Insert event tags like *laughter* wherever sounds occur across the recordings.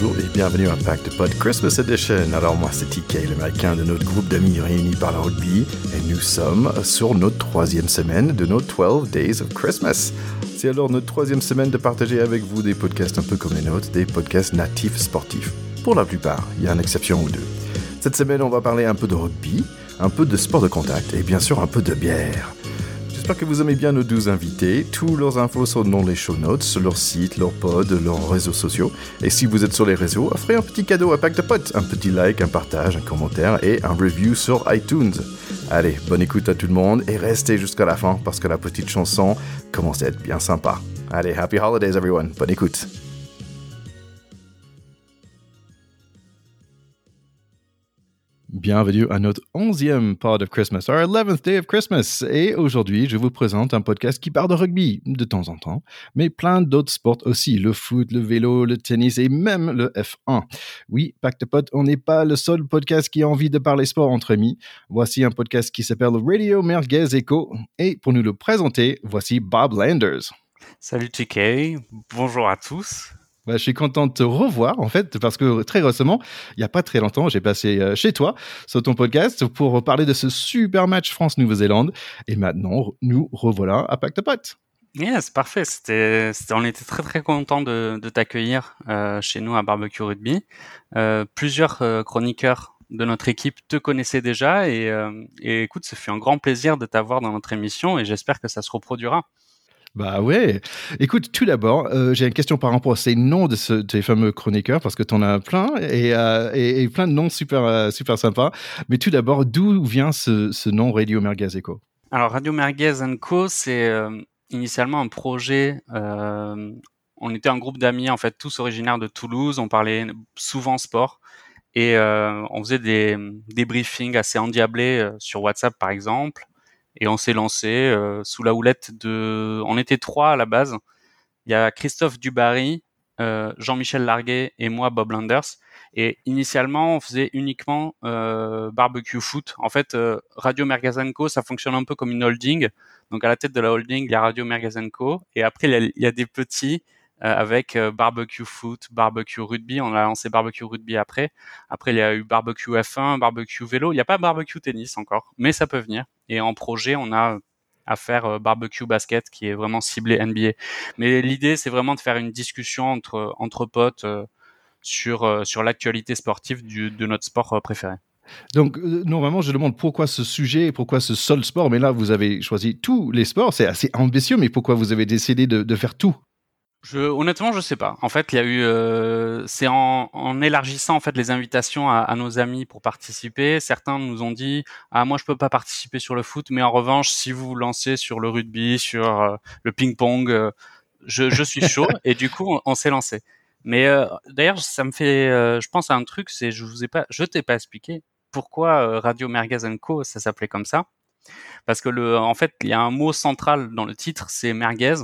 bonjour et bienvenue à de Pod Christmas Edition. Alors moi c'est TK, l'américain de notre groupe d'amis réunis par le rugby et nous sommes sur notre troisième semaine de nos 12 Days of Christmas. C'est alors notre troisième semaine de partager avec vous des podcasts un peu comme les nôtres, des podcasts natifs sportifs. Pour la plupart, il y a une exception ou deux. Cette semaine on va parler un peu de rugby, un peu de sport de contact et bien sûr un peu de bière. J'espère que vous aimez bien nos 12 invités. Tous leurs infos sont dans les show notes, leur site, leur pod, leurs réseaux sociaux. Et si vous êtes sur les réseaux, offrez un petit cadeau à Pack de Potes. Un petit like, un partage, un commentaire et un review sur iTunes. Allez, bonne écoute à tout le monde et restez jusqu'à la fin parce que la petite chanson commence à être bien sympa. Allez, happy holidays everyone. Bonne écoute. Bienvenue à notre onzième pod of Christmas, our 11th day of Christmas. Et aujourd'hui, je vous présente un podcast qui parle de rugby de temps en temps, mais plein d'autres sports aussi, le foot, le vélo, le tennis et même le F1. Oui, Pacte Pot, on n'est pas le seul podcast qui a envie de parler sport entre amis. Voici un podcast qui s'appelle Radio Merguez Echo. Et pour nous le présenter, voici Bob Landers. Salut TK, bonjour à tous. Bah, je suis content de te revoir, en fait, parce que très récemment, il n'y a pas très longtemps, j'ai passé euh, chez toi, sur ton podcast, pour parler de ce super match France-Nouvelle-Zélande. Et maintenant, nous revoilà à Pacte Pot. Yes, parfait. On était très très content de, t'accueillir euh, chez nous à Barbecue Rugby. Euh, plusieurs chroniqueurs de notre équipe te connaissaient déjà et écoute, ce fut un grand plaisir de t'avoir dans notre émission et j'espère que ça se reproduira. Bah ouais. Écoute, tout d'abord, euh, j'ai une question par rapport à ces noms de, ce, ces fameux chroniqueurs, parce que tu en as plein, et, euh, et, plein de noms super, euh, super sympas. Mais tout d'abord, d'où vient ce, ce, nom Radio Merguez Eco Alors, Radio Merguez Co, c'est initialement un projet. on était un groupe d'amis, en fait, tous originaires de Toulouse. On parlait souvent sport. Et on faisait des, des briefings assez endiablés sur WhatsApp, par exemple et on s'est lancé euh, sous la houlette de. On était trois à la base. Il y a Christophe Dubarry, euh, Jean-Michel Larguet et moi, Bob Landers. Et initialement, on faisait uniquement euh, barbecue foot. En fait, euh, Radio Mergazenco, ça fonctionne un peu comme une holding. Donc à la tête de la holding, il y a Radio Mergazenco. Et après, il y a, des petits avec euh, barbecue foot, barbecue rugby. On a lancé barbecue rugby après. Après, il y a eu barbecue F1, barbecue vélo. Il n'y a pas barbecue tennis encore, mais ça peut venir. Et en projet, on a à faire euh, barbecue basket qui est vraiment ciblé NBA. Mais l'idée, c'est vraiment de faire une discussion entre entre potes sur sur l'actualité sportive de notre sport préféré. Donc, normalement, je demande pourquoi ce sujet, pourquoi ce seul sport, mais là, vous avez choisi tous les sports. C'est assez ambitieux, mais pourquoi vous avez décidé de faire tout? Je, honnêtement, je sais pas. En fait, il y a eu, euh, c'est en, en, élargissant en fait les invitations à, à, nos amis pour participer. Certains nous ont dit, ah moi je peux pas participer sur le foot, mais en revanche, si vous vous lancez sur le rugby, sur euh, le ping-pong, euh, je, je, suis chaud. *laughs* et du coup, on, s'est lancé. Mais euh, d'ailleurs, ça me fait, je pense à un truc, c'est je vous ai pas, je t'ai pas expliqué pourquoi Radio Merguez Co ça s'appelait comme ça. Parce que le, en fait, il y a un mot central dans le titre, c'est merguez.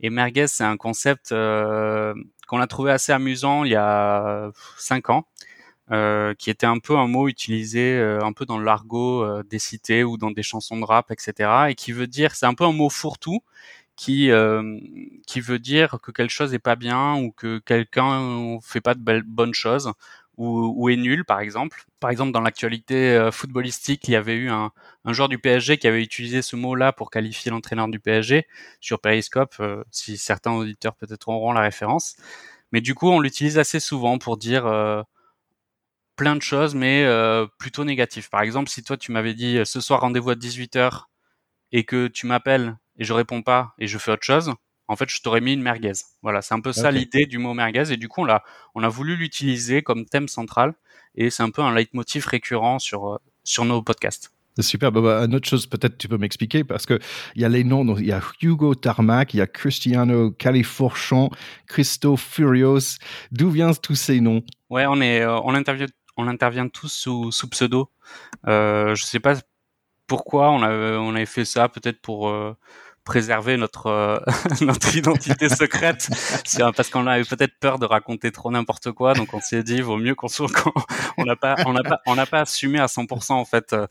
Et merguez, c'est un concept euh, qu'on a trouvé assez amusant il y a cinq ans, euh, qui était un peu un mot utilisé euh, un peu dans l'argot euh, des cités ou dans des chansons de rap, etc. Et qui veut dire, c'est un peu un mot fourre-tout qui qui veut dire que quelque chose est pas bien ou que quelqu'un fait pas de belles, bonnes choses ou, est nul, par exemple. Par exemple, dans l'actualité euh, footballistique, il y avait eu un, un, joueur du PSG qui avait utilisé ce mot-là pour qualifier l'entraîneur du PSG sur Periscope, euh, si certains auditeurs peut-être auront la référence. Mais du coup, on l'utilise assez souvent pour dire euh, plein de choses, mais plutôt négatif. Par exemple, si toi, tu m'avais dit ce soir rendez-vous à 18h et que tu m'appelles et je réponds pas et je fais autre chose, en fait, je t'aurais mis une merguez. Voilà, c'est un peu ça l'idée du mot merguez. Et du coup, on a, on a voulu l'utiliser comme thème central. Et c'est un peu un leitmotiv récurrent sur, euh, sur nos podcasts. C'est super. Bah, bah, une autre chose, peut-être tu peux m'expliquer, parce qu'il y a les noms, il y a Hugo Tarmac, il y a Cristiano Califourchon, Christo Furios. D'où viennent tous ces noms? Ouais, on, est, euh, on, intervient, on intervient tous sous, sous pseudo. Euh, je sais pas pourquoi on, a, on avait fait ça, peut-être pour... Euh, préserver notre euh, *laughs* notre identité secrète *laughs* parce qu'on avait peut-être peur de raconter trop n'importe quoi donc on s'est dit vaut mieux qu'on soit on n'a pas on n'a pas on n'a pas assumé à 100% en fait euh,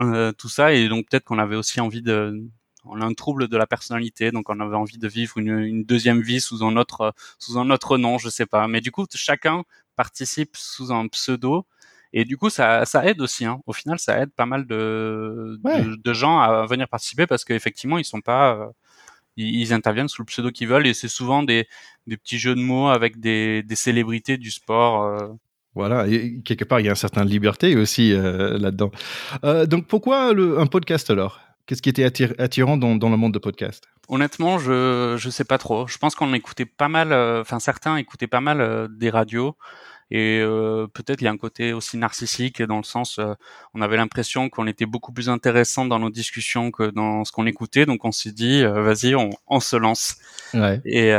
euh, tout ça et donc peut-être qu'on avait aussi envie de on a un trouble de la personnalité, donc on avait envie de vivre une, une deuxième vie sous un autre sous un autre nom, je sais pas. Mais du coup, chacun participe sous un pseudo. Et du coup, ça, ça aide aussi. Hein. Au final, ça aide pas mal de, de, gens à venir participer parce qu'effectivement, ils sont pas, ils, interviennent sous le pseudo qu'ils veulent et c'est souvent des, des petits jeux de mots avec des, des célébrités du sport. Voilà, et quelque part, il y a une certaine liberté aussi euh, là-dedans. Euh, donc, pourquoi le, un podcast alors? Qu'est-ce qui était attirant dans, dans, le monde de podcast? Honnêtement, je je sais pas trop. Je pense qu'on écoutait pas mal, euh, enfin certains écoutaient pas mal des radios. Et euh, peut-être il y a un côté aussi narcissique dans le sens, euh, on avait l'impression qu'on était beaucoup plus intéressant dans nos discussions que dans ce qu'on écoutait, donc on s'est dit, euh, vas-y, on, on, se lance. Ouais. Et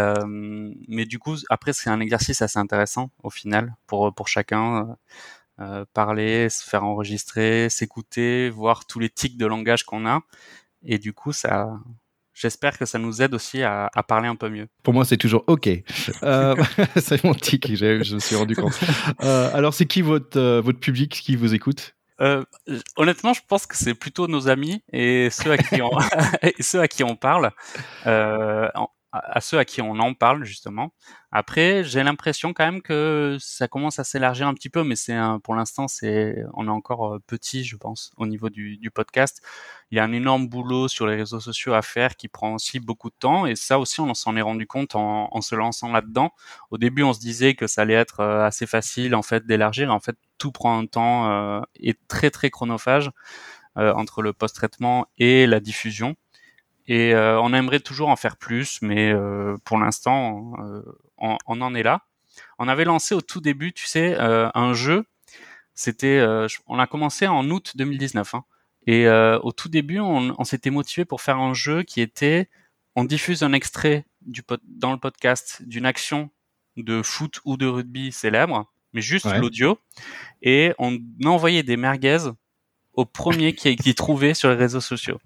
mais du coup, après c'est un exercice assez intéressant au final pour pour chacun. parler, se faire enregistrer, s'écouter, voir tous les tics de langage qu'on a. Et du coup, ça, J'espère que ça nous aide aussi à, à, parler un peu mieux. Pour moi, c'est toujours OK. Euh, *laughs* c'est mon tic, je me suis rendu compte. Euh, alors, c'est qui votre, euh, votre public qui vous écoute? Euh, honnêtement, je pense que c'est plutôt nos amis et ceux à qui on, *laughs* et ceux à qui on parle. Euh, à ceux à qui on en parle justement. Après, j'ai l'impression quand même que ça commence à s'élargir un petit peu, mais c'est pour l'instant c'est on est encore euh, petit, je pense, au niveau du, du, podcast. Il y a un énorme boulot sur les réseaux sociaux à faire qui prend aussi beaucoup de temps, et ça aussi on s'en est rendu compte en, en se lançant là-dedans. Au début, on se disait que ça allait être euh, assez facile en fait d'élargir. En fait, tout prend un temps euh, et très très chronophage euh, entre le post-traitement et la diffusion. Et euh, on aimerait toujours en faire plus, mais euh, pour l'instant, euh, on, on, en est là. On avait lancé au tout début, tu sais, un jeu. C'était, on a commencé en août 2019. Hein, et au tout début, on, on s'était motivé pour faire un jeu qui était, on diffuse un extrait du dans le podcast d'une action de foot ou de rugby célèbre, mais juste l'audio, et on envoyait des merguez au premier qui, qui trouvait sur les réseaux sociaux.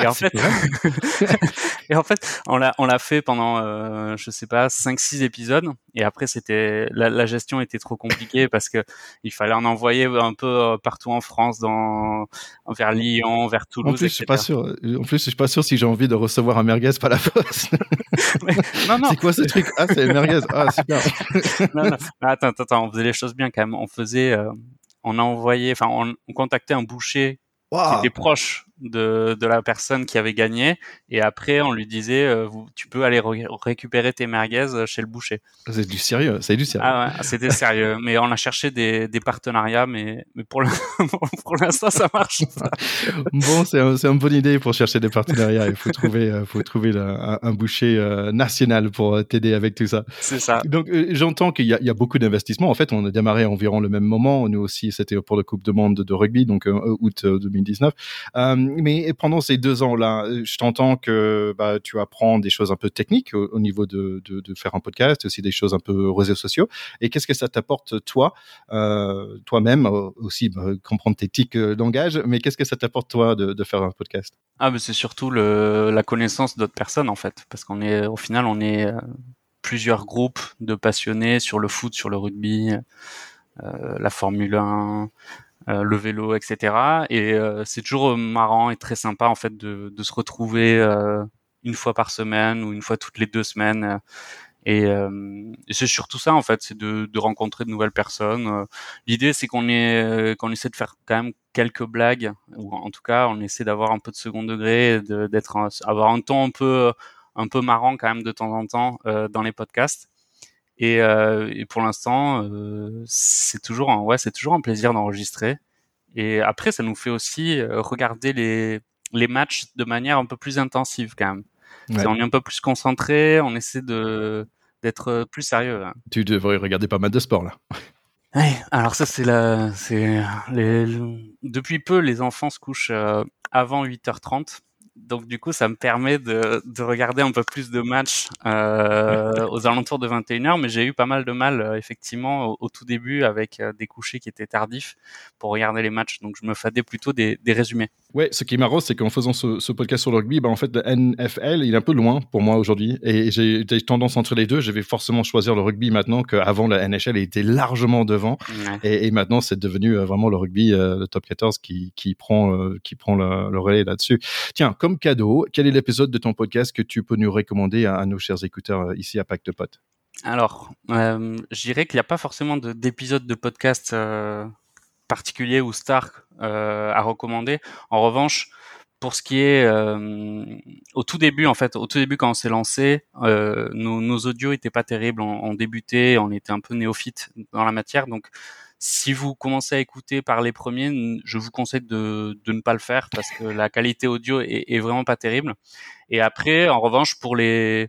et en fait, *laughs* et en fait, on l'a on l'a fait pendant euh, je sais pas 5 6 épisodes et après c'était la, la, gestion était trop compliquée parce que il fallait en envoyer un peu euh, partout en France dans vers Lyon, vers Toulouse En plus, je suis pas sûr en plus, je suis pas sûr si j'ai envie de recevoir un merguez par la poste. *laughs* non non. C'est quoi ce truc? Ah, c'est merguez. Ah, super. *laughs* non non. Attends attends, on faisait les choses bien quand même. On faisait euh, on a envoyé, enfin, on, on contactait un boucher qui était proche de, de la personne qui avait gagné et après on lui disait euh, vous, tu peux aller récupérer tes merguez euh, chez le boucher. C'est du sérieux, c'est du sérieux. Ah ouais, c'était sérieux, *laughs* mais on a cherché des, des partenariats, mais, mais pour *laughs* l'instant ça marche. *laughs* bon, c'est un, une bonne idée pour chercher des partenariats. Il faut trouver, euh, faut trouver un, un, boucher national pour t'aider avec tout ça. C'est ça. Donc j'entends qu'il y, y, a beaucoup d'investissements. En fait, on a démarré environ le même moment. Nous aussi, c'était pour la Coupe de Monde de rugby, donc août 2019 mais pendant ces deux ans-là, euh, je t'entends que bah, tu apprends des choses un peu techniques au, niveau de, faire un podcast, aussi des choses un peu réseaux sociaux. Et qu'est-ce que ça t'apporte toi, euh, toi-même aussi bah, comprendre tes tics euh, d'engagement, mais qu'est-ce que ça t'apporte toi de, faire un podcast? Ah, c'est surtout la connaissance d'autres personnes en fait, parce qu'on est au final on est euh, plusieurs groupes de passionnés sur le foot, sur le rugby. Euh, la Formule 1, euh, le vélo, etc. Et euh, c'est toujours euh, marrant et très sympa en fait de, de se retrouver une fois par semaine ou une fois toutes les deux semaines. Et, et c'est surtout ça en fait, c'est de, de, rencontrer de nouvelles personnes. L'idée c'est qu'on est qu'on essaie de faire quand même quelques blagues, ou en tout cas on essaie d'avoir un peu de second degré, d'être avoir un ton un peu un peu marrant quand même de temps en temps euh, dans les podcasts. Et, euh, et pour l'instant, euh, c'est toujours un, ouais, c'est toujours un plaisir d'enregistrer. Et après, ça nous fait aussi euh, regarder les les matchs de manière un peu plus intensive quand même. On est un peu plus concentré, on essaie de d'être plus sérieux. Hein. Tu devrais regarder pas mal de sport là. Oui, alors ça c'est la, c'est les, depuis peu les enfants se couchent avant 8h30 donc du coup, ça me permet de, de regarder un peu plus de matchs euh, aux alentours de 21h, mais j'ai eu pas mal de mal euh, effectivement au, tout début avec euh, des couchers qui étaient tardifs pour regarder les matchs, donc je me fadais plutôt des, des résumés. Ouais, ce qui est marrant, c'est qu'en faisant ce, ce, podcast sur le rugby, bah, en fait, le NFL, il est un peu loin pour moi aujourd'hui, et j'ai tendance entre les deux. Je vais forcément choisir le rugby maintenant qu'avant la NHL était largement devant, et, et, maintenant c'est devenu vraiment le rugby, le top 14 qui, qui prend, qui prend le, le relais là-dessus. Tiens, comme cadeau, quel est l'épisode de ton podcast que tu peux nous recommander à, nos chers écouteurs ici à Pacte Pot Alors, je dirais qu'il n'y a pas forcément d'épisode de, podcast particulier ou star à recommander. En revanche, pour ce qui est euh, au tout début en fait, au tout début quand on s'est lancé, euh, nos, nos, audios étaient pas terribles. On, on, débutait, on était un peu néophyte dans la matière, donc si vous commencez à écouter par les premiers, je vous conseille de, de ne pas le faire parce que la qualité audio est, vraiment pas terrible. Et après, en revanche, pour les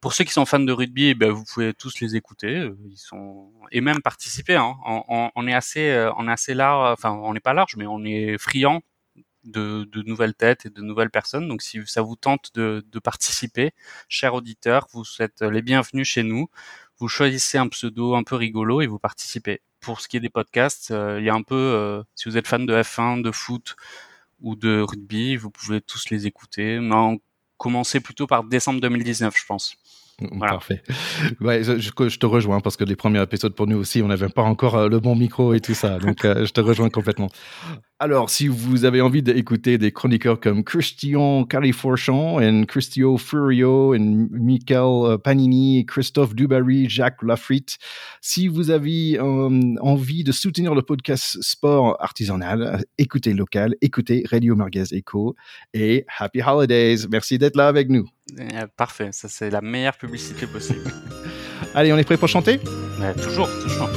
pour ceux qui sont fans de rugby, eh ben, vous pouvez tous les écouter. Ils sont et même participer. Hein. On, on, est assez, on est assez large. Enfin, on n'est pas large, mais on est friand de, de, nouvelles têtes et de nouvelles personnes. Donc si ça vous tente de, de participer, chers auditeurs, vous êtes les bienvenus chez nous. Vous choisissez un pseudo un peu rigolo et vous participez. Pour ce qui est des podcasts, euh, il y a un peu, euh, si vous êtes fan de F1, de foot ou de rugby, vous pouvez tous les écouter. Mais on commencer plutôt par décembre 2019, je pense. Parfait. Ouais, je, je, te rejoins parce que les premiers épisodes pour nous aussi, on n'avait pas encore euh, le bon micro et tout ça. Donc, je te rejoins complètement. Alors, si vous avez envie d'écouter des chroniqueurs comme Christian Califorchon et Christio Furio et Michael euh, Panini, Christophe Dubarry, Jacques Lafritte, si vous avez euh, envie de soutenir le podcast sport artisanal, écoutez local, écoutez Radio Marguez Echo et Happy Holidays. Merci d'être là avec nous. Eh, parfait, ça c'est la meilleure publicité possible. *laughs* Allez, on est prêt pour chanter? Toujours, toujours.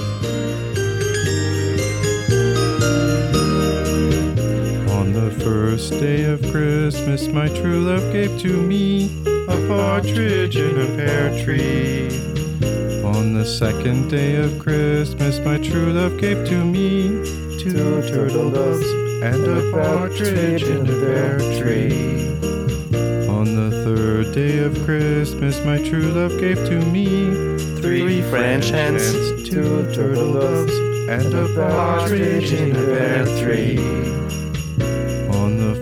First day of Christmas, my true love gave to me a partridge in a pear tree. On the second day of Christmas, my true love gave to me two turtle doves and a partridge in a pear tree. On the third day of Christmas, my true love gave to me three French hens, two turtle doves, and a partridge in a pear tree.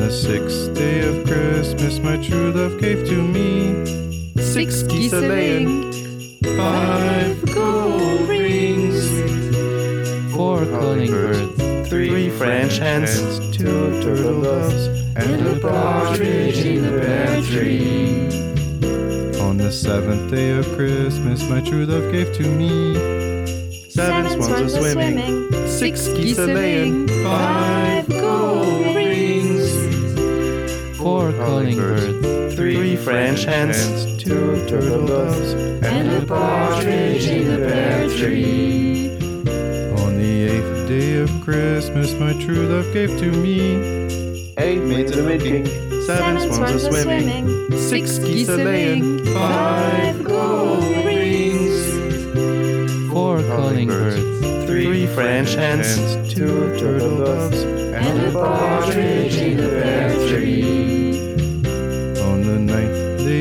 On the sixth day of Christmas, my true love gave to me six geese a laying, five gold rings, four calling birds, three French hens, two turtle doves, and a partridge in a pear tree. On the seventh day of Christmas, my true love gave to me seven swans are swimming, six geese are laying, five gold rings, four calling birds, three French hens, two turtle doves, and a partridge in a pear tree. On the eighth day of Christmas, my true love gave to me eight maids a milking, seven swans are swimming, six geese a laying, five gold rings, four calling birds, three French hens, two turtle doves, and a partridge in a pear tree.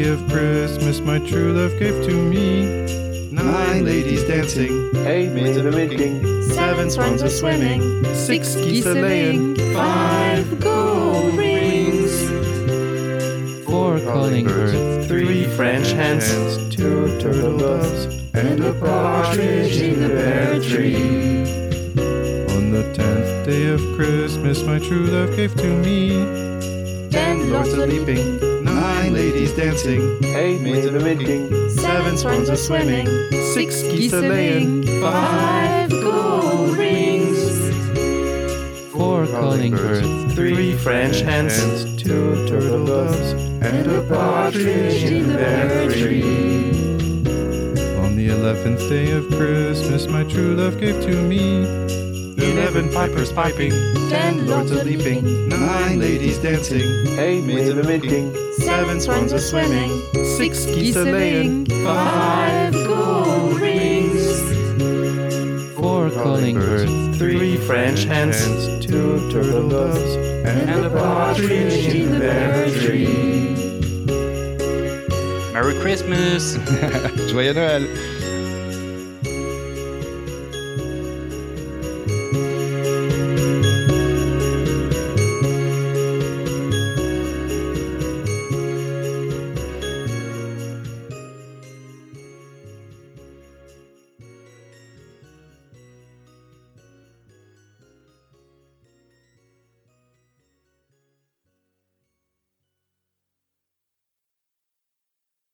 Of Christmas, my true love gave to me. Nine ladies dancing, eight maids a milking, seven swans a swimming, six geese a laying, five gold rings, four calling birds, three French hens, two turtle doves. And a partridge in the pear tree. On the tenth day of Christmas, my true love gave to me. Ten lords a leaping, nine ladies dancing, eight maids a milking, seven swans a swimming, six geese a laying, five gold rings, four calling birds, three French hens, two turtle doves, and a partridge in the pear tree. On the eleventh day of Christmas, my true love gave to me. Eleven pipers piping, ten lords a leaping, nine ladies dancing, eight maids a milking, seven swans a swimming, six geese a laying, five gold rings, four calling birds, three French hens, two turtle doves, and a partridge Partridge in the pear tree. Merry Christmas. *laughs* Joyeux Noël